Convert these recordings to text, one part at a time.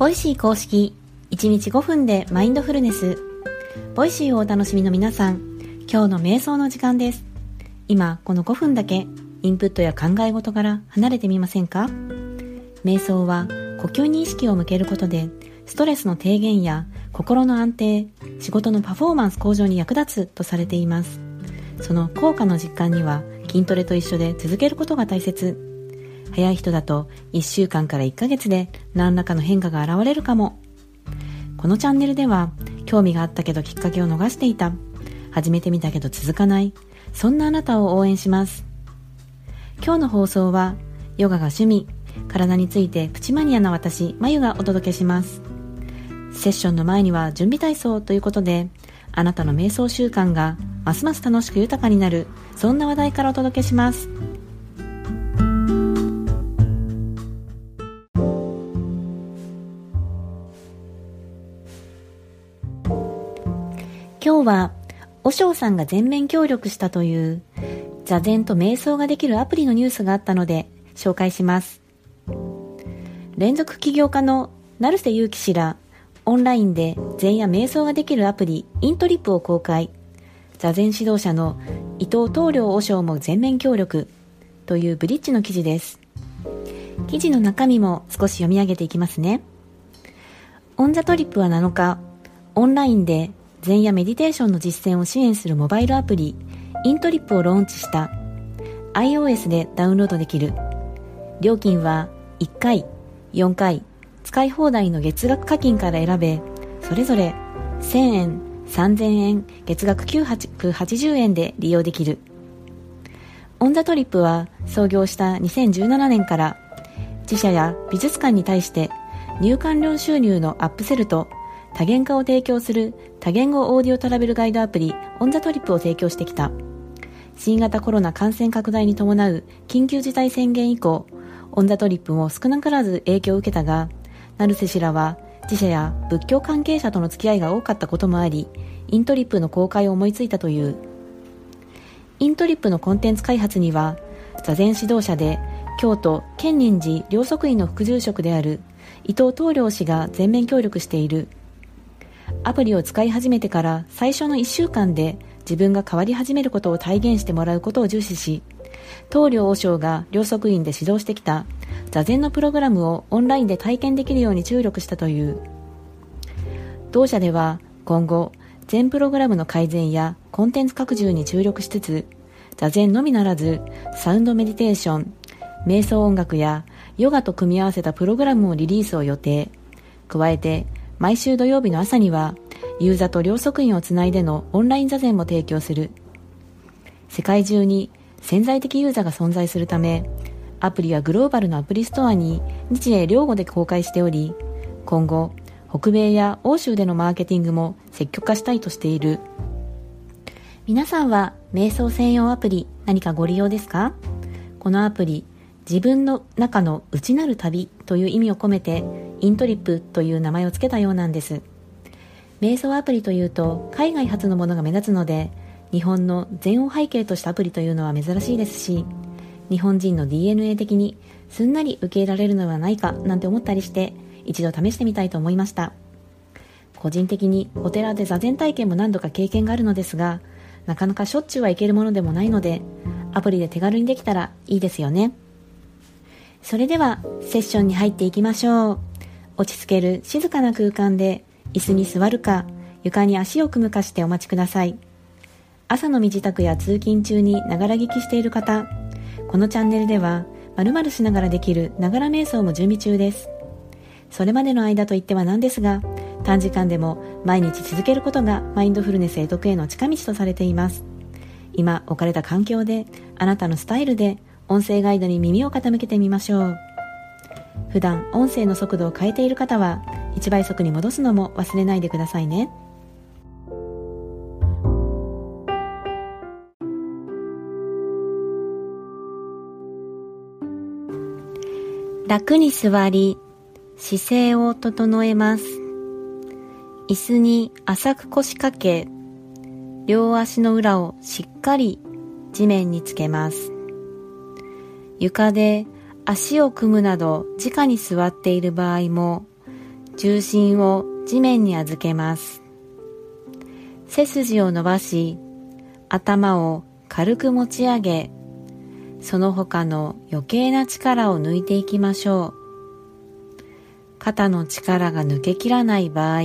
ボイシー公式1日5分でマインドフルネス。ボイシーをお楽しみの皆さん今日の瞑想の時間です。今この5分だけインプットや考え事から離れてみませんか？瞑想は呼吸に意識を向けることでストレスの低減や心の安定仕事のパフォーマンス向上に役立つとされています。その効果の実感には筋トレと一緒で続けることが大切。早い人だと1週間から1ヶ月で何らかの変化が現れるかも。このチャンネルでは興味があったけどきっかけを逃していた。始めてみたけど続かない。そんなあなたを応援します。今日の放送はヨガが趣味、体についてプチマニアな私、まゆがお届けします。セッションの前には準備体操ということで、あなたの瞑想習慣がますます楽しく豊かになる、そんな話題からお届けします。今日は、おしょうさんが全面協力したという、座禅と瞑想ができるアプリのニュースがあったので、紹介します。連続起業家の成瀬祐樹氏ら、オンラインで禅や瞑想ができるアプリ、イントリップを公開。座禅指導者の伊藤東良和尚も全面協力というブリッジの記事です。記事の中身も少し読み上げていきますね。オンザトリップは7日、オンラインで禅やメディテーションの実践を支援するモバイルアプリイントリップをローンチした。iOS でダウンロードできる。料金は1回4回使い放題の月額課金から選べそれぞれ1000円3000円月額980円で利用できる。 ON THE TRIP は創業した2017年から自社や美術館に対して入館料収入のアップセルと多言語化を提供する多言語オーディオトラベルガイドアプリ ON THE TRIP を提供してきた。新型コロナ感染拡大に伴う緊急事態宣言以降 ON THE TRIP も少なからず影響を受けたが成瀬氏らは自社や仏教関係者との付き合いが多かったこともありイントリップの公開を思いついたという。イントリップのコンテンツ開発には座禅指導者で京都建仁寺両側院の副住職である伊藤東良氏が全面協力している。アプリを使い始めてから最初の1週間で自分が変わり始めることを体現してもらうことを重視し、東領和尚が両側院で指導してきた座禅のプログラムをオンラインで体験できるように注力したという。同社では今後、全プログラムの改善やコンテンツ拡充に注力しつつ、座禅のみならず、サウンドメディテーション、瞑想音楽やヨガと組み合わせたプログラムをリリースを予定。加えて、毎週土曜日の朝にはユーザと両側院をつないでのオンライン座禅も提供する。世界中に潜在的ユーザーが存在するためアプリはグローバルのアプリストアに日英両語で公開しており今後北米や欧州でのマーケティングも積極化したいとしている。皆さんは瞑想専用アプリ何かご利用ですか？このアプリ自分の中の内なる旅という意味を込めてイントリップという名前を付けたようなんです。瞑想アプリというと海外発のものが目立つので日本の全を背景としたアプリというのは珍しいですし日本人の DNA 的にすんなり受け入れられるのではないかなんて思ったりして一度試してみたいと思いました。個人的にお寺で座禅体験も何度か経験があるのですがなかなかしょっちゅうは行けるものでもないのでアプリで手軽にできたらいいですよね。それではセッションに入っていきましょう。落ち着ける静かな空間で椅子に座るか床に足を組むかしてお待ちください。朝の身支度や通勤中にながら聞きしている方このチャンネルでは〇〇しながらできるながら瞑想も準備中です。それまでの間といってはなんですが短時間でも毎日続けることがマインドフルネスへ得への近道とされています。今置かれた環境であなたのスタイルで音声ガイドに耳を傾けてみましょう。普段音声の速度を変えている方は1倍速に戻すのも忘れないでくださいね。楽に座り姿勢を整えます。椅子に浅く腰掛け両足の裏をしっかり地面につけます。床で足を組むなど直に座っている場合も重心を地面に預けます。背筋を伸ばし頭を軽く持ち上げその他の余計な力を抜いていきましょう。肩の力が抜けきらない場合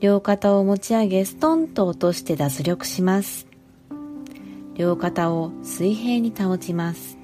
両肩を持ち上げストンと落として脱力します。両肩を水平に保ちます。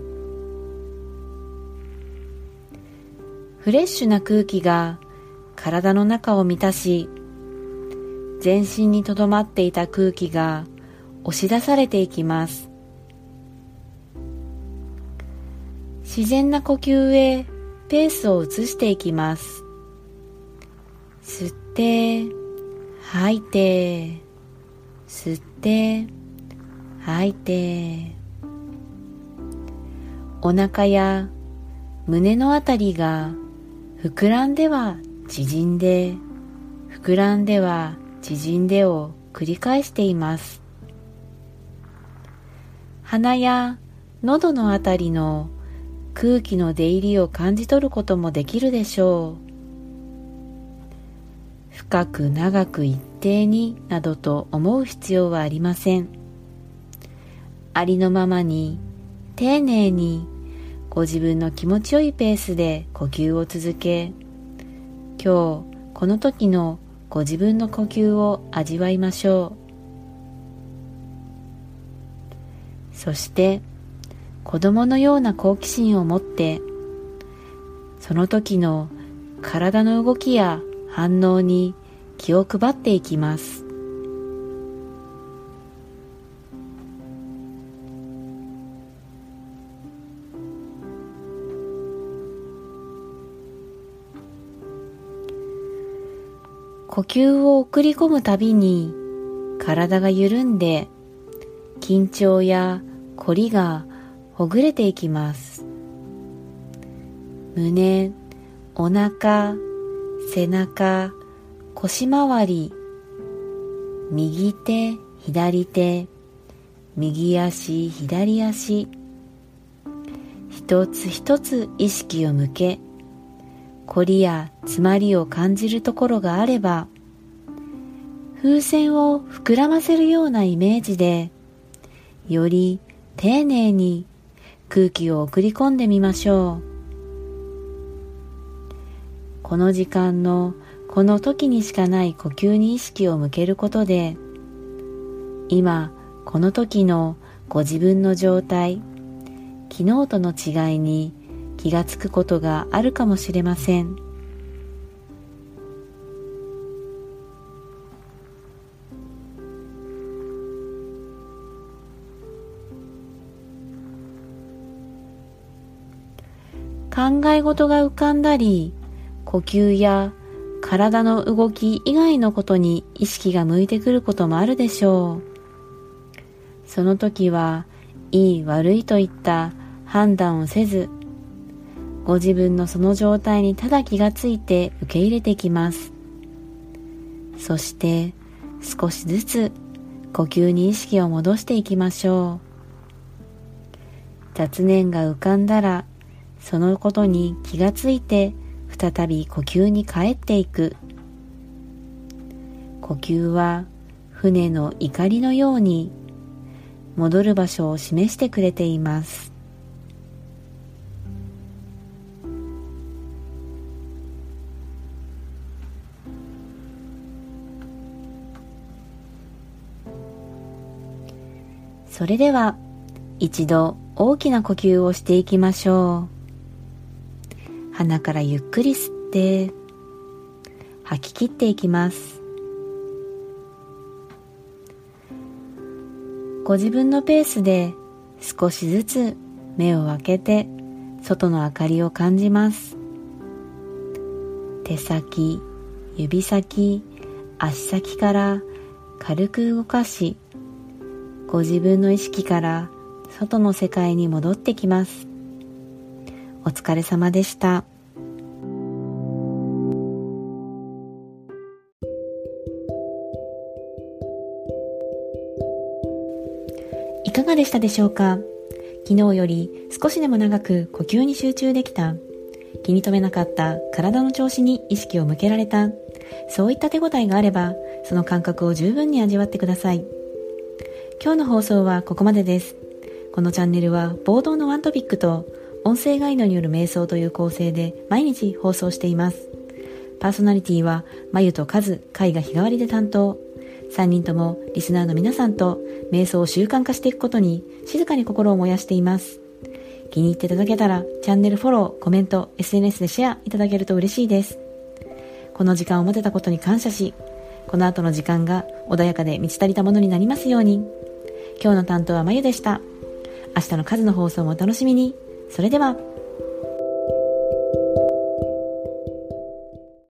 フレッシュな空気が体の中を満たし全身にとどまっていた空気が押し出されていきます。自然な呼吸へペースを移していきます。吸って吐いて吸って吐いて。お腹や胸のあたりが膨らんでは縮んで膨らんでは縮んでを繰り返しています。鼻や喉のあたりの空気の出入りを感じ取ることもできるでしょう。深く長く一定になどと思う必要はありません。ありのままに丁寧にご自分の気持ちよいペースで呼吸を続け今日この時のご自分の呼吸を味わいましょう。そして子供のような好奇心を持ってその時の体の動きや反応に気を配っていきます。呼吸を送り込むたびに体が緩んで緊張や凝りがほぐれていきます。胸お腹背中腰回り右手左手右足左足。一つ一つ意識を向け凝りや詰まりを感じるところがあれば風船を膨らませるようなイメージでより丁寧に空気を送り込んでみましょう。この時間のこの時にしかない呼吸に意識を向けることで今この時のご自分の状態昨日との違いに気がつくことがあるかもしれません。考え事が浮かんだり呼吸や体の動き以外のことに意識が向いてくることもあるでしょう。その時はいい悪いといった判断をせずご自分のその状態にただ気がついて受け入れてきます。そして少しずつ呼吸に意識を戻していきましょう。雑念が浮かんだらそのことに気がついて再び呼吸に帰っていく。呼吸は船の怒りのように戻る場所を示してくれています。それでは一度大きな呼吸をしていきましょう。鼻からゆっくり吸って吐き切っていきます。ご自分のペースで少しずつ目を開けて外の明かりを感じます。手先指先足先から軽く動かしご自分の意識から外の世界に戻ってきます。お疲れ様でした。いかがでしたでしょうか？昨日より少しでも長く呼吸に集中できた気に留めなかった体の調子に意識を向けられたそういった手応えがあればその感覚を十分に味わってください。今日の放送はここまでです。このチャンネルは冒頭のワントピックと音声ガイドによる瞑想という構成で毎日放送しています。パーソナリティはまゆとカズ、カイが日替わりで担当。3人ともリスナーの皆さんと瞑想を習慣化していくことに静かに心を燃やしています。気に入っていただけたらチャンネルフォロー、コメント、SNS でシェアいただけると嬉しいです。この時間を持てたことに感謝しこの後の時間が穏やかで満ち足りたものになりますように。今日の担当はまゆでした。明日の数の放送もお楽しみに。それでは。